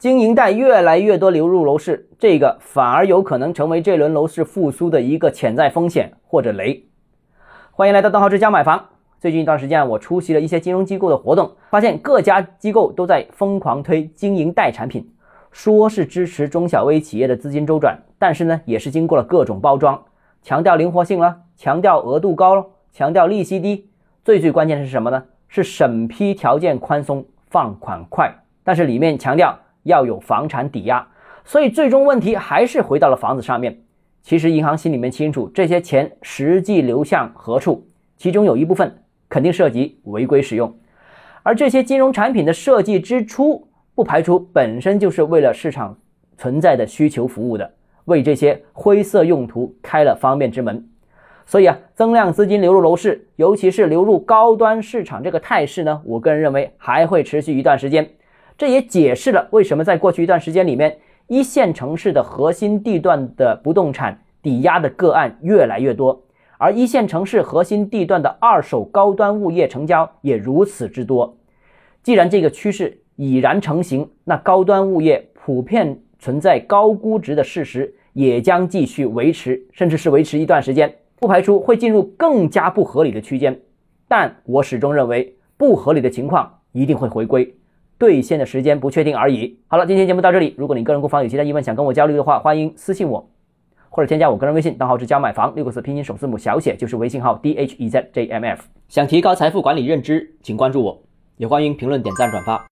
经营贷越来越多流入楼市，这个反而有可能成为这轮楼市复苏的一个潜在风险或者雷。欢迎来到邓浩之家买房。最近一段时间，我出席了一些金融机构的活动，发现各家机构都在疯狂推经营贷产品，说是支持中小微企业的资金周转，但是呢，也是经过了各种包装，强调灵活性了，强调额度高了，强调利息低，最最关键的是什么呢？是审批条件宽松，放款快，但是里面强调。要有房产抵押，所以最终问题还是回到了房子上面。其实银行心里面清楚，这些钱实际流向何处，其中有一部分肯定涉及违规使用。而这些金融产品的设计之初，不排除本身就是为了市场存在的需求服务的，为这些灰色用途开了方便之门。所以啊，增量资金流入楼市，尤其是流入高端市场这个态势呢，我个人认为还会持续一段时间。这也解释了为什么在过去一段时间里面，一线城市的核心地段的不动产抵押的个案越来越多，而一线城市核心地段的二手高端物业成交也如此之多。既然这个趋势已然成型，那高端物业普遍存在高估值的事实也将继续维持，甚至是维持一段时间，不排除会进入更加不合理的区间。但我始终认为，不合理的情况一定会回归。兑现的时间不确定而已。好了，今天节目到这里。如果你个人购房有其他疑问想跟我交流的话，欢迎私信我，或者添加我个人微信，账号是加买房六个字拼音首字母小写就是微信号 d h e z j m f。想提高财富管理认知，请关注我，也欢迎评论、点赞、转发。